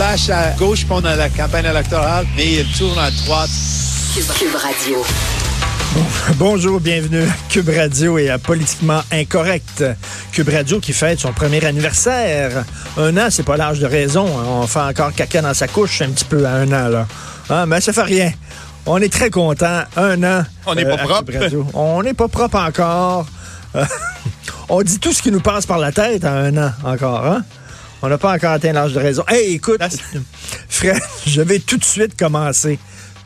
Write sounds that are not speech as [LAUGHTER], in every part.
Flash à gauche pendant la campagne électorale, mais il tourne à droite. Cube Radio. Bonjour, bienvenue à Cube Radio et à Politiquement Incorrect. Cube Radio qui fête son premier anniversaire. Un an, c'est pas l'âge de raison. hein. On fait encore caca dans sa couche un petit peu à un an, là. Ah, mais ça fait rien. On est très content. Un an. On n'est pas à propre. Cube Radio. On n'est pas propre encore. Euh, [LAUGHS] on dit tout ce qui nous passe par la tête à un an encore, hein? On n'a pas encore atteint l'âge de raison. Hey, écoute, [LAUGHS] Fred, je vais tout de suite commencer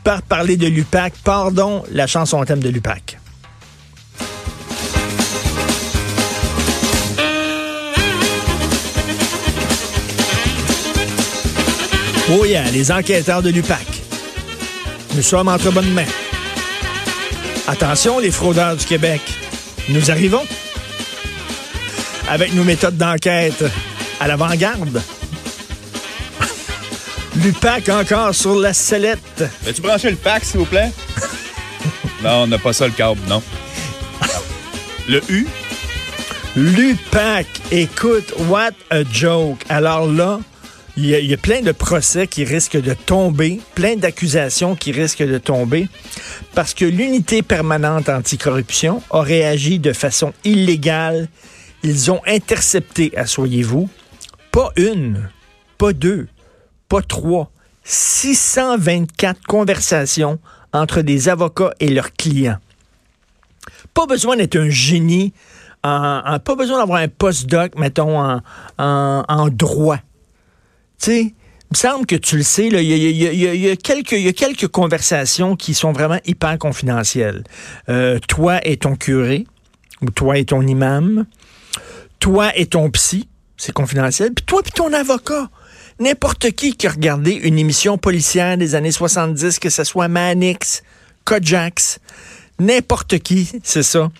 par parler de l'UPAC. Pardon, la chanson thème de l'UPAC. Oh yeah, les enquêteurs de l'UPAC. Nous sommes entre bonnes mains. Attention, les fraudeurs du Québec. Nous arrivons avec nos méthodes d'enquête à l'avant-garde. [LAUGHS] L'UPAC encore sur la sellette. Veux-tu brancher le pack, s'il vous plaît? [LAUGHS] non, on n'a pas ça, le câble, non. Le U? L'UPAC, écoute, what a joke. Alors là, il y, y a plein de procès qui risquent de tomber, plein d'accusations qui risquent de tomber, parce que l'unité permanente anticorruption a réagi de façon illégale. Ils ont intercepté, assoyez-vous, pas une, pas deux, pas trois, 624 conversations entre des avocats et leurs clients. Pas besoin d'être un génie, pas besoin d'avoir un postdoc, mettons, en, en- droit. Tu sais, il me semble que tu le sais, il y, y a quelques conversations qui sont vraiment hyper confidentielles. Euh, toi et ton curé, ou toi et ton imam, toi et ton psy, c'est confidentiel, puis toi et ton avocat. N'importe qui qui a regardé une émission policière des années 70, que ce soit Manix, Kojax, n'importe qui, c'est ça.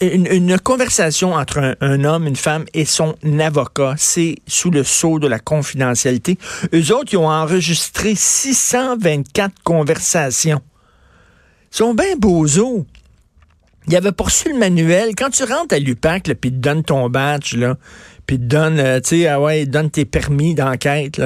Une, conversation entre un, un homme, une femme et son avocat, c'est sous le sceau de la confidentialité. Eux autres, ils ont enregistré 624 conversations. Ils sont bien bozos. Il avait poursu le manuel. Quand tu rentres à l'UPAC, puis te donnent ton badge, là, puis te donnent, euh, tu sais, ah ouais, donnent tes permis d'enquête.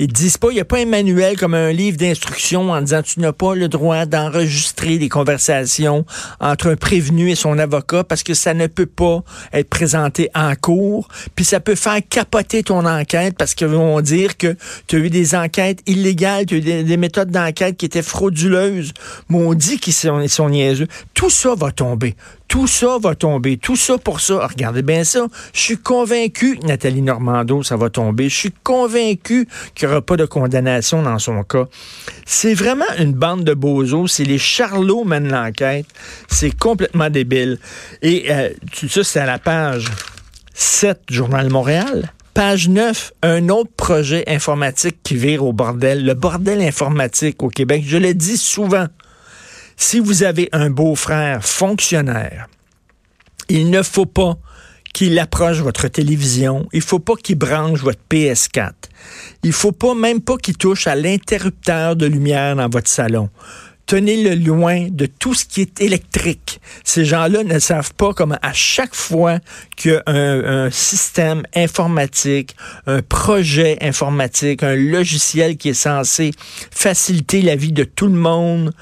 Ils te disent pas, il n'y a pas un manuel comme un livre d'instruction en disant tu n'as pas le droit d'enregistrer des conversations entre un prévenu et son avocat parce que ça ne peut pas être présenté en cours, puis ça peut faire capoter ton enquête parce qu'ils vont dire que tu as eu des enquêtes illégales, tu as eu des, des méthodes d'enquête qui étaient frauduleuses. Maudit qu'ils sont, sont niaiseux. Tout ça va tomber. Tout ça va tomber. Tout ça pour ça. Regardez bien ça. Je suis convaincu Nathalie Normando, ça va tomber. Je suis convaincu qu'il n'y aura pas de condamnation dans son cas. C'est vraiment une bande de bozos. C'est les charlots mènent l'enquête. C'est complètement débile. Et euh, tout ça, c'est à la page 7 Journal Montréal. Page 9, un autre projet informatique qui vire au bordel. Le bordel informatique au Québec. Je le dis souvent. Si vous avez un beau-frère fonctionnaire, il ne faut pas qu'il approche votre télévision. Il faut pas qu'il branche votre PS4. Il faut pas, même pas qu'il touche à l'interrupteur de lumière dans votre salon. Tenez-le loin de tout ce qui est électrique. Ces gens-là ne savent pas comment à chaque fois qu'il un système informatique, un projet informatique, un logiciel qui est censé faciliter la vie de tout le monde,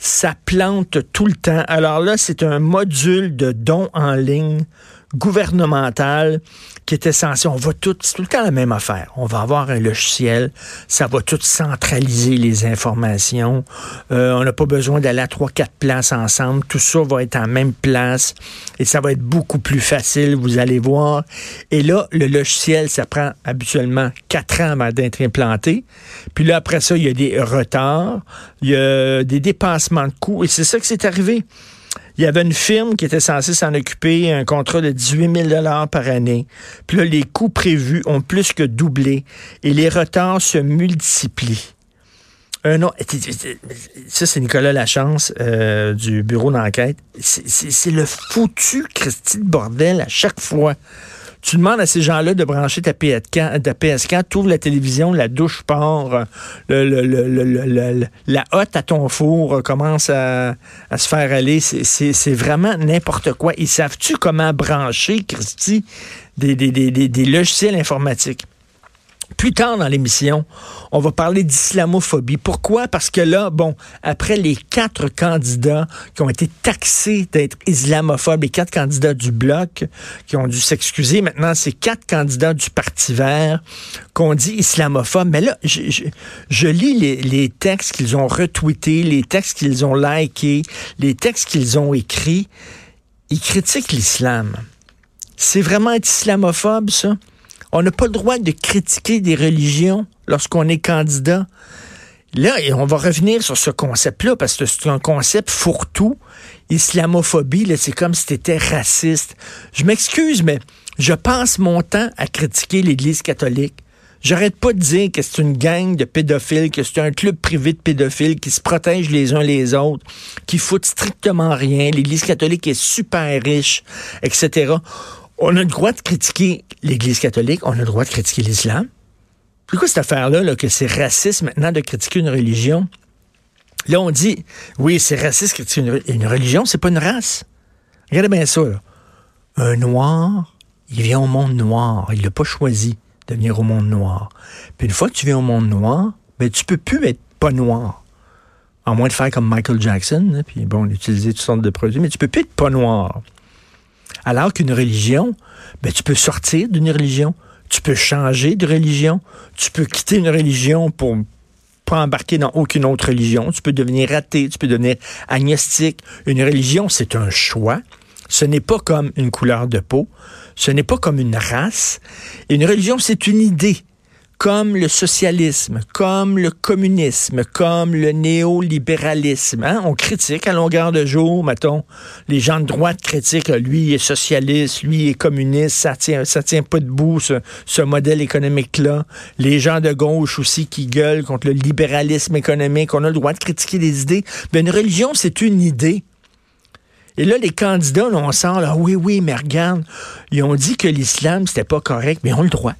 ça plante tout le temps. Alors là, c'est un module de don en ligne gouvernemental qui était censé, on va tout, c'est tout le temps la même affaire. On va avoir un logiciel, ça va tout centraliser les informations. Euh, on n'a pas besoin d'aller à trois, quatre places ensemble. Tout ça va être en même place et ça va être beaucoup plus facile, vous allez voir. Et là, le logiciel, ça prend habituellement quatre ans avant d'être implanté. Puis là, après ça, il y a des retards, il y a des dépassements de coûts et c'est ça que c'est arrivé. Il y avait une firme qui était censée s'en occuper, un contrat de 18 000 par année. Puis là, les coûts prévus ont plus que doublé et les retards se multiplient. Un autre, ça, c'est Nicolas Lachance euh, du bureau d'enquête. C'est le foutu Christy de bordel à chaque fois. Tu demandes à ces gens-là de brancher ta, PS4, ta PS4 tu ouvres la télévision, la douche part, le, le, le, la hotte à ton four commence à, à se faire aller. C'est vraiment n'importe quoi. Ils savent-tu comment brancher, Christy, des, des, des, des logiciels informatiques? Plus tard dans l'émission, on va parler d'islamophobie. Pourquoi? Parce que là, bon, après les quatre candidats qui ont été taxés d'être islamophobes, les quatre candidats du Bloc qui ont dû s'excuser, maintenant, c'est quatre candidats du Parti vert qu'on dit islamophobes. Mais là, je, lis les, les textes qu'ils ont retweetés, les textes qu'ils ont likés, les textes qu'ils ont écrits. Ils critiquent l'islam. C'est vraiment être islamophobe, ça? On n'a pas le droit de critiquer des religions lorsqu'on est candidat. Là, on va revenir sur ce concept-là parce que c'est un concept fourre-tout. Islamophobie, c'est comme si c'était raciste. Je m'excuse, mais je passe mon temps à critiquer l'Église catholique. J'arrête pas de dire que c'est une gang de pédophiles, que c'est un club privé de pédophiles qui se protègent les uns les autres, qui foutent strictement rien. L'Église catholique est super riche, etc on a le droit de critiquer l'Église catholique, on a le droit de critiquer l'islam. Pourquoi cette affaire-là, que c'est raciste maintenant de critiquer une religion? Là, on dit, oui, c'est raciste de critiquer une, une religion, c'est pas une race. Regardez bien ça. Un noir, il vient au monde noir. Il l'a pas choisi de venir au monde noir. Puis une fois que tu viens au monde noir, ben, tu peux plus être pas noir. À moins de faire comme Michael Jackson, hein, puis bon, utiliser toutes sortes de produits, mais tu peux plus être pas noir. Alors qu'une religion, ben, tu peux sortir d'une religion, tu peux changer de religion, tu peux quitter une religion pour pas embarquer dans aucune autre religion, tu peux devenir athée, tu peux devenir agnostique. Une religion, c'est un choix. Ce n'est pas comme une couleur de peau, ce n'est pas comme une race. Une religion, c'est une idée comme le socialisme, comme le communisme, comme le néolibéralisme. Hein? On critique à longueur de jour, mettons, les gens de droite critiquent, lui est socialiste, lui est communiste, ça tient, ça tient pas debout, ce, ce modèle économique-là. Les gens de gauche aussi qui gueulent contre le libéralisme économique, on a le droit de critiquer des idées. Mais une religion, c'est une idée. Et là, les candidats, on sent, là, oui, oui, mais regarde, ils ont dit que l'islam, c'était pas correct, mais ont le droit.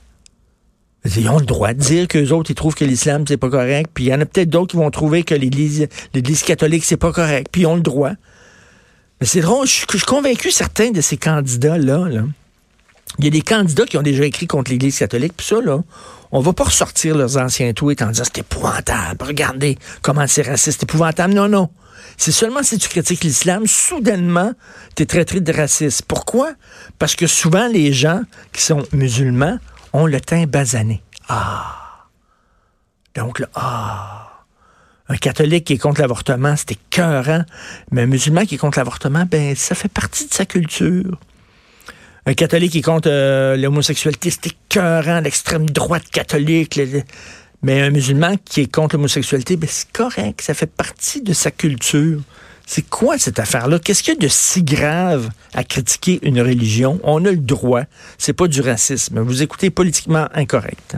Ils ont le droit de dire qu'eux autres, ils trouvent que l'islam, c'est pas correct. Puis il y en a peut-être d'autres qui vont trouver que l'Église, l'Église catholique, c'est pas correct. Puis ils ont le droit. Mais c'est drôle, je, suis convaincu certains de ces candidats-là. Là. Il y a des candidats qui ont déjà écrit contre l'Église catholique, puis ça, là, on va pas ressortir leurs anciens tweets en disant c'est épouvantable, regardez comment c'est raciste, c'est épouvantable. Non, non. C'est seulement si tu critiques l'islam, soudainement, tu es traité de raciste. Pourquoi? Parce que souvent, les gens qui sont musulmans ont le teint basané. Ah! Donc, ah! Un catholique qui est contre l'avortement, c'est écœurant. Mais un musulman qui est contre l'avortement, ben, ça fait partie de sa culture. Un catholique qui est contre euh, l'homosexualité, c'est écœurant, l'extrême droite catholique. Mais un musulman qui est contre l'homosexualité, ben, c'est correct, ça fait partie de sa culture. C'est quoi cette affaire-là? Qu'est-ce qu'il y a de si grave à critiquer une religion? On a le droit. C'est pas du racisme. Vous écoutez politiquement incorrect.